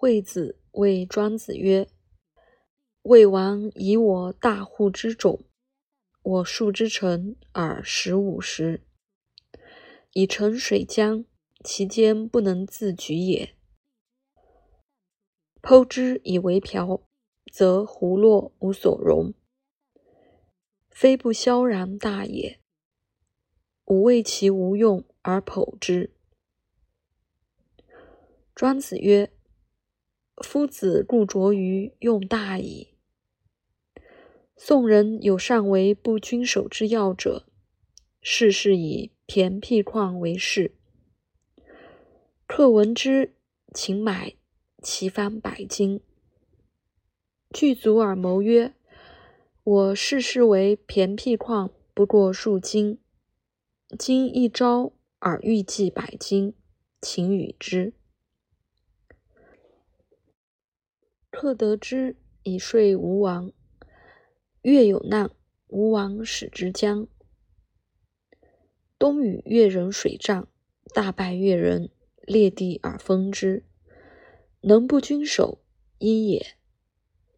惠子谓庄子曰：“魏王以我大户之种，我数之成而十五石，以成水浆，其间不能自举也。剖之以为瓢，则胡落无所容，非不萧然大也。吾谓其无用而剖之。”庄子曰：“夫子固着于用大矣。”宋人有善为不均守之要者，事事以骈辟旷为事。客闻之，请买其方百金，具足而谋曰：“我事事为骈辟旷，不过数金。今一朝而欲计百金，请与之。”客得之以说吴王。越有难，吴王使之将。东与越人水战，大败越人，裂地而封之。能不君守，因也。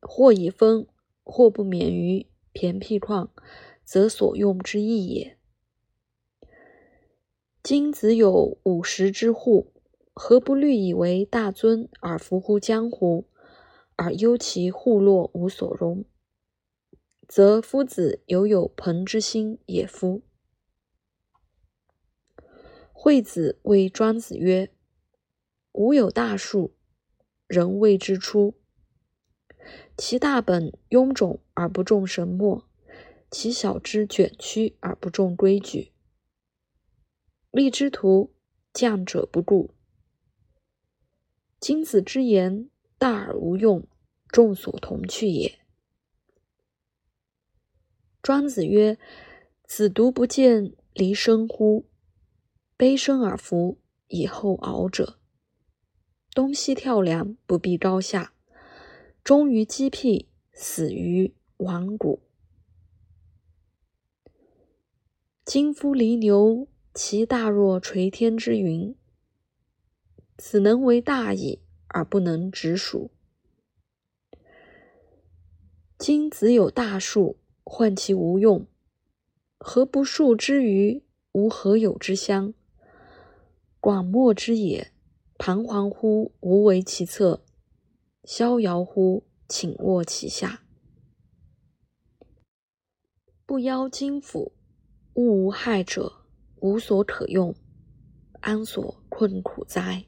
或以封，或不免于骈辟旷，则所用之义也。今子有五十之户，何不虑以为大尊而服乎江湖？而忧其户落无所容，则夫子犹有朋之心也夫。惠子谓庄子曰：“吾有大树，人谓之初。其大本臃肿而不重神墨，其小枝卷曲而不重规矩。立之徒，降者不顾。今子之言，大而无用。”众所同去也。庄子曰：“子独不见离生乎？悲生而服，以后敖者，东西跳梁，不必高下，终于鸡辟，死于亡谷。今夫离牛，其大若垂天之云。此能为大矣，而不能直属。”今子有大树，患其无用，何不树之于无何有之乡？广漠之野，彷徨乎无为其侧，逍遥乎请卧其下。不邀金斧，物无害者，无所可用，安所困苦哉？